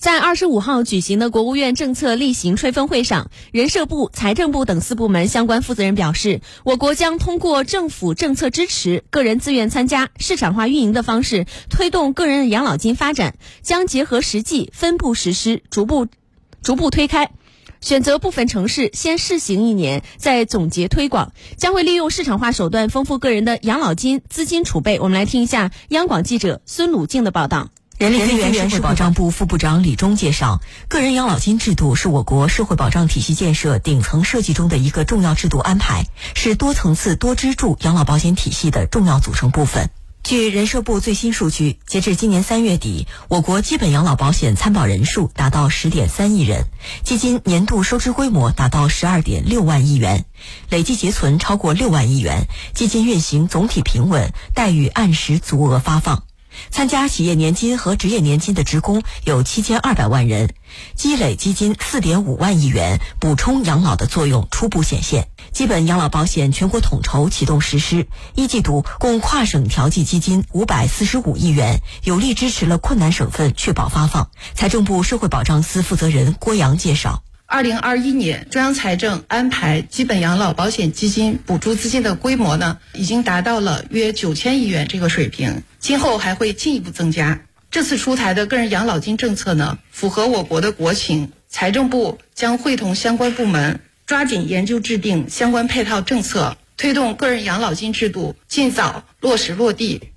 在二十五号举行的国务院政策例行吹风会上，人社部、财政部等四部门相关负责人表示，我国将通过政府政策支持、个人自愿参加、市场化运营的方式推动个人养老金发展，将结合实际分步实施，逐步逐步推开。选择部分城市先试行一年，再总结推广，将会利用市场化手段丰富个人的养老金资金储备。我们来听一下央广记者孙鲁静的报道。人力资源社会保障部副部长李忠介绍，个人养老金制度是我国社会保障体系建设顶层设计中的一个重要制度安排，是多层次多支柱养老保险体系的重要组成部分。据人社部最新数据，截至今年三月底，我国基本养老保险参保人数达到十点三亿人，基金年度收支规模达到十二点六万亿元，累计结存超过六万亿元，基金运行总体平稳，待遇按时足额发放。参加企业年金和职业年金的职工有七千二百万人，积累基金四点五万亿元，补充养老的作用初步显现。基本养老保险全国统筹启动实施，一季度共跨省调剂基金五百四十五亿元，有力支持了困难省份确保发放。财政部社会保障司负责人郭阳介绍。二零二一年，中央财政安排基本养老保险基金补助资金的规模呢，已经达到了约九千亿元这个水平，今后还会进一步增加。这次出台的个人养老金政策呢，符合我国的国情，财政部将会同相关部门抓紧研究制定相关配套政策，推动个人养老金制度尽早落实落地。